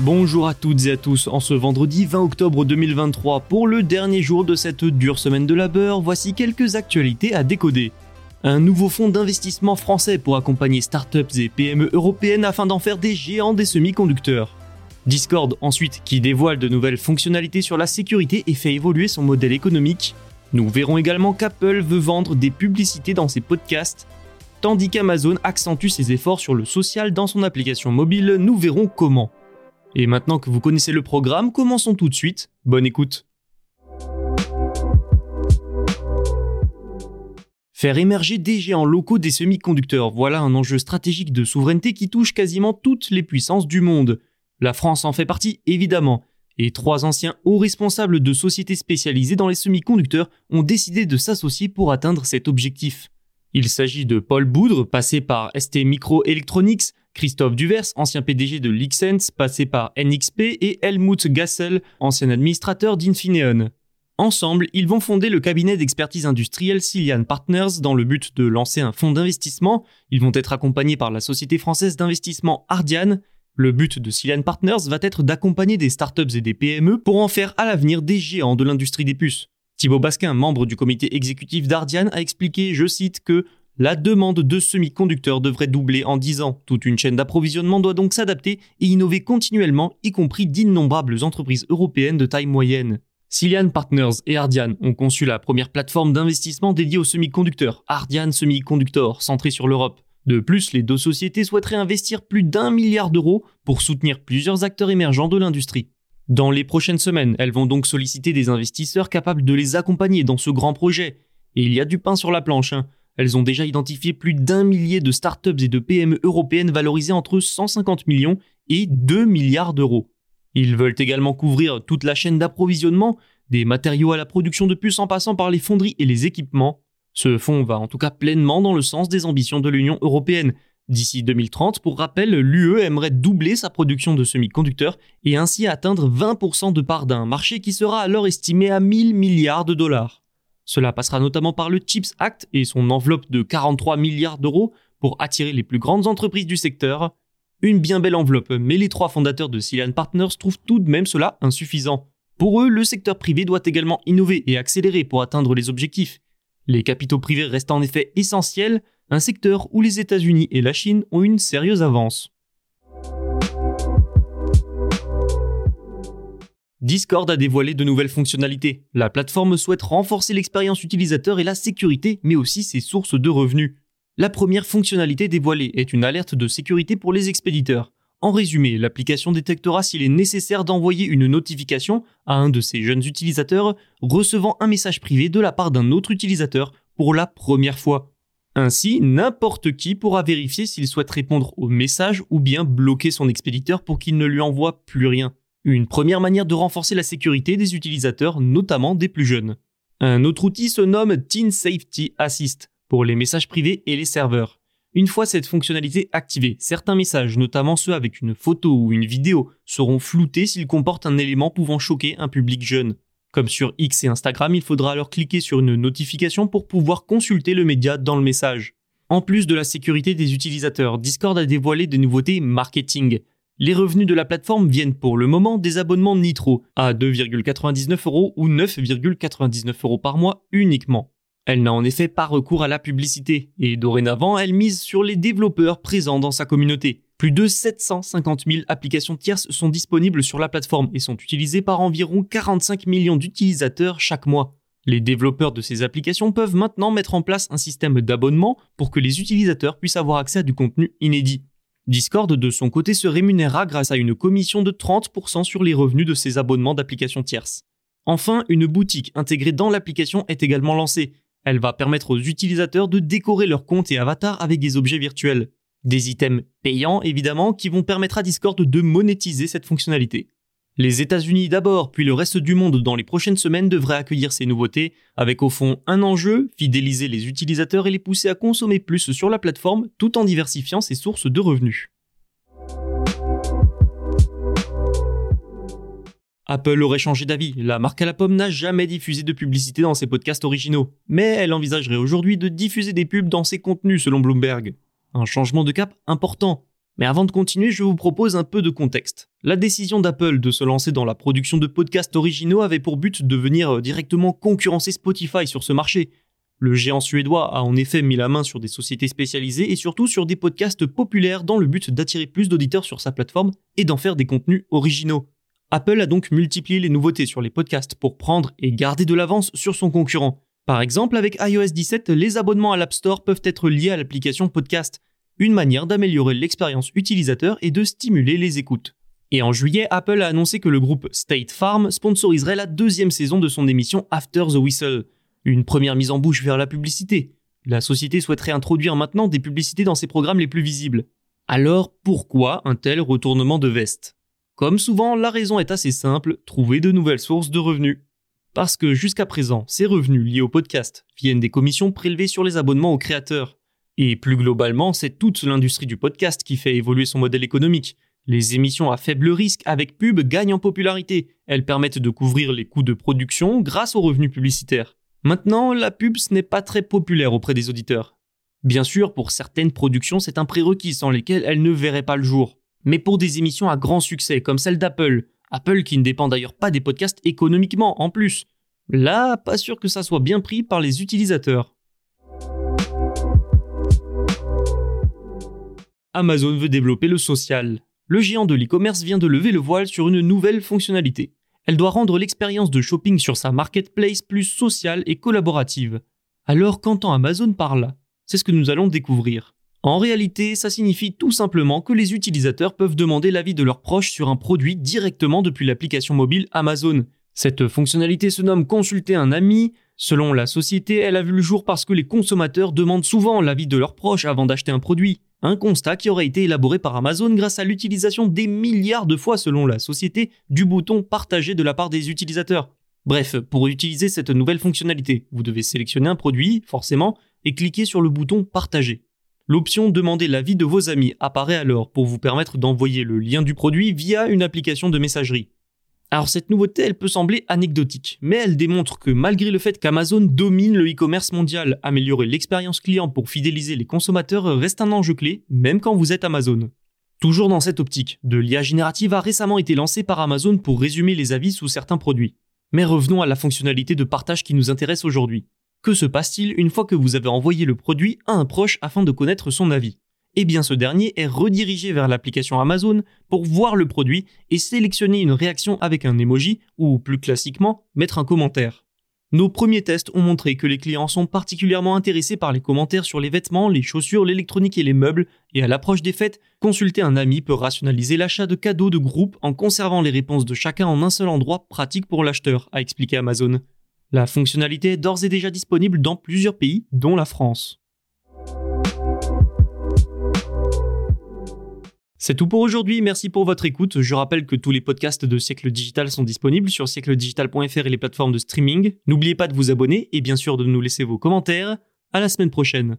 Bonjour à toutes et à tous, en ce vendredi 20 octobre 2023, pour le dernier jour de cette dure semaine de labeur, voici quelques actualités à décoder. Un nouveau fonds d'investissement français pour accompagner startups et PME européennes afin d'en faire des géants des semi-conducteurs. Discord ensuite qui dévoile de nouvelles fonctionnalités sur la sécurité et fait évoluer son modèle économique. Nous verrons également qu'Apple veut vendre des publicités dans ses podcasts. Tandis qu'Amazon accentue ses efforts sur le social dans son application mobile, nous verrons comment. Et maintenant que vous connaissez le programme, commençons tout de suite. Bonne écoute. Faire émerger des géants locaux des semi-conducteurs, voilà un enjeu stratégique de souveraineté qui touche quasiment toutes les puissances du monde. La France en fait partie, évidemment, et trois anciens hauts responsables de sociétés spécialisées dans les semi-conducteurs ont décidé de s'associer pour atteindre cet objectif. Il s'agit de Paul Boudre, passé par ST Microelectronics, Christophe Duvers, ancien PDG de Lixense, passé par NXP, et Helmut Gassel, ancien administrateur d'Infineon. Ensemble, ils vont fonder le cabinet d'expertise industrielle Cillian Partners dans le but de lancer un fonds d'investissement. Ils vont être accompagnés par la société française d'investissement Ardian. Le but de Cillian Partners va être d'accompagner des startups et des PME pour en faire à l'avenir des géants de l'industrie des puces. Thibaut Basquin, membre du comité exécutif d'Ardian, a expliqué, je cite, que la demande de semi-conducteurs devrait doubler en 10 ans. Toute une chaîne d'approvisionnement doit donc s'adapter et innover continuellement, y compris d'innombrables entreprises européennes de taille moyenne. Cillian Partners et Ardian ont conçu la première plateforme d'investissement dédiée aux semi-conducteurs, Ardian Semiconductor, centrée sur l'Europe. De plus, les deux sociétés souhaiteraient investir plus d'un milliard d'euros pour soutenir plusieurs acteurs émergents de l'industrie. Dans les prochaines semaines, elles vont donc solliciter des investisseurs capables de les accompagner dans ce grand projet. Et il y a du pain sur la planche. Hein. Elles ont déjà identifié plus d'un millier de startups et de PME européennes valorisées entre 150 millions et 2 milliards d'euros. Ils veulent également couvrir toute la chaîne d'approvisionnement, des matériaux à la production de puces en passant par les fonderies et les équipements. Ce fonds va en tout cas pleinement dans le sens des ambitions de l'Union européenne. D'ici 2030, pour rappel, l'UE aimerait doubler sa production de semi-conducteurs et ainsi atteindre 20% de part d'un marché qui sera alors estimé à 1000 milliards de dollars. Cela passera notamment par le CHIPS Act et son enveloppe de 43 milliards d'euros pour attirer les plus grandes entreprises du secteur. Une bien belle enveloppe, mais les trois fondateurs de Cillian Partners trouvent tout de même cela insuffisant. Pour eux, le secteur privé doit également innover et accélérer pour atteindre les objectifs. Les capitaux privés restent en effet essentiels, un secteur où les États-Unis et la Chine ont une sérieuse avance. Discord a dévoilé de nouvelles fonctionnalités. La plateforme souhaite renforcer l'expérience utilisateur et la sécurité, mais aussi ses sources de revenus. La première fonctionnalité dévoilée est une alerte de sécurité pour les expéditeurs. En résumé, l'application détectera s'il est nécessaire d'envoyer une notification à un de ses jeunes utilisateurs recevant un message privé de la part d'un autre utilisateur pour la première fois. Ainsi, n'importe qui pourra vérifier s'il souhaite répondre au message ou bien bloquer son expéditeur pour qu'il ne lui envoie plus rien. Une première manière de renforcer la sécurité des utilisateurs, notamment des plus jeunes. Un autre outil se nomme Teen Safety Assist pour les messages privés et les serveurs. Une fois cette fonctionnalité activée, certains messages, notamment ceux avec une photo ou une vidéo, seront floutés s'ils comportent un élément pouvant choquer un public jeune. Comme sur X et Instagram, il faudra alors cliquer sur une notification pour pouvoir consulter le média dans le message. En plus de la sécurité des utilisateurs, Discord a dévoilé des nouveautés marketing. Les revenus de la plateforme viennent pour le moment des abonnements Nitro à 2,99 euros ou 9,99 euros par mois uniquement. Elle n'a en effet pas recours à la publicité, et dorénavant elle mise sur les développeurs présents dans sa communauté. Plus de 750 000 applications tierces sont disponibles sur la plateforme et sont utilisées par environ 45 millions d'utilisateurs chaque mois. Les développeurs de ces applications peuvent maintenant mettre en place un système d'abonnement pour que les utilisateurs puissent avoir accès à du contenu inédit. Discord, de son côté, se rémunérera grâce à une commission de 30% sur les revenus de ses abonnements d'applications tierces. Enfin, une boutique intégrée dans l'application est également lancée. Elle va permettre aux utilisateurs de décorer leur compte et avatar avec des objets virtuels. Des items payants, évidemment, qui vont permettre à Discord de monétiser cette fonctionnalité. Les États-Unis d'abord, puis le reste du monde dans les prochaines semaines devraient accueillir ces nouveautés, avec au fond un enjeu, fidéliser les utilisateurs et les pousser à consommer plus sur la plateforme tout en diversifiant ses sources de revenus. Apple aurait changé d'avis, la marque à la pomme n'a jamais diffusé de publicité dans ses podcasts originaux, mais elle envisagerait aujourd'hui de diffuser des pubs dans ses contenus selon Bloomberg. Un changement de cap important. Mais avant de continuer, je vous propose un peu de contexte. La décision d'Apple de se lancer dans la production de podcasts originaux avait pour but de venir euh, directement concurrencer Spotify sur ce marché. Le géant suédois a en effet mis la main sur des sociétés spécialisées et surtout sur des podcasts populaires dans le but d'attirer plus d'auditeurs sur sa plateforme et d'en faire des contenus originaux. Apple a donc multiplié les nouveautés sur les podcasts pour prendre et garder de l'avance sur son concurrent. Par exemple, avec iOS 17, les abonnements à l'App Store peuvent être liés à l'application podcast, une manière d'améliorer l'expérience utilisateur et de stimuler les écoutes. Et en juillet, Apple a annoncé que le groupe State Farm sponsoriserait la deuxième saison de son émission After the Whistle, une première mise en bouche vers la publicité. La société souhaiterait introduire maintenant des publicités dans ses programmes les plus visibles. Alors pourquoi un tel retournement de veste? Comme souvent, la raison est assez simple, trouver de nouvelles sources de revenus. Parce que jusqu'à présent, ces revenus liés au podcast viennent des commissions prélevées sur les abonnements aux créateurs. Et plus globalement, c'est toute l'industrie du podcast qui fait évoluer son modèle économique. Les émissions à faible risque avec pub gagnent en popularité. Elles permettent de couvrir les coûts de production grâce aux revenus publicitaires. Maintenant, la pub, ce n'est pas très populaire auprès des auditeurs. Bien sûr, pour certaines productions, c'est un prérequis sans lesquels elles ne verraient pas le jour. Mais pour des émissions à grand succès, comme celle d'Apple, Apple qui ne dépend d'ailleurs pas des podcasts économiquement en plus. Là, pas sûr que ça soit bien pris par les utilisateurs. Amazon veut développer le social. Le géant de l'e-commerce vient de lever le voile sur une nouvelle fonctionnalité. Elle doit rendre l'expérience de shopping sur sa marketplace plus sociale et collaborative. Alors qu'entend Amazon par là? C'est ce que nous allons découvrir. En réalité, ça signifie tout simplement que les utilisateurs peuvent demander l'avis de leurs proches sur un produit directement depuis l'application mobile Amazon. Cette fonctionnalité se nomme Consulter un ami. Selon la société, elle a vu le jour parce que les consommateurs demandent souvent l'avis de leurs proches avant d'acheter un produit. Un constat qui aurait été élaboré par Amazon grâce à l'utilisation des milliards de fois selon la société du bouton partager de la part des utilisateurs. Bref, pour utiliser cette nouvelle fonctionnalité, vous devez sélectionner un produit, forcément, et cliquer sur le bouton partager. L'option Demander l'avis de vos amis apparaît alors pour vous permettre d'envoyer le lien du produit via une application de messagerie. Alors cette nouveauté, elle peut sembler anecdotique, mais elle démontre que malgré le fait qu'Amazon domine le e-commerce mondial, améliorer l'expérience client pour fidéliser les consommateurs reste un enjeu clé, même quand vous êtes Amazon. Toujours dans cette optique, de l'IA générative a récemment été lancée par Amazon pour résumer les avis sous certains produits. Mais revenons à la fonctionnalité de partage qui nous intéresse aujourd'hui. Que se passe-t-il une fois que vous avez envoyé le produit à un proche afin de connaître son avis? Eh bien ce dernier est redirigé vers l'application Amazon pour voir le produit et sélectionner une réaction avec un emoji ou plus classiquement mettre un commentaire. Nos premiers tests ont montré que les clients sont particulièrement intéressés par les commentaires sur les vêtements, les chaussures, l'électronique et les meubles, et à l'approche des fêtes, consulter un ami peut rationaliser l'achat de cadeaux de groupe en conservant les réponses de chacun en un seul endroit pratique pour l'acheteur, a expliqué Amazon. La fonctionnalité est d'ores et déjà disponible dans plusieurs pays, dont la France. C'est tout pour aujourd'hui, merci pour votre écoute. Je rappelle que tous les podcasts de Siècle Digital sont disponibles sur siècledigital.fr et les plateformes de streaming. N'oubliez pas de vous abonner et bien sûr de nous laisser vos commentaires. À la semaine prochaine.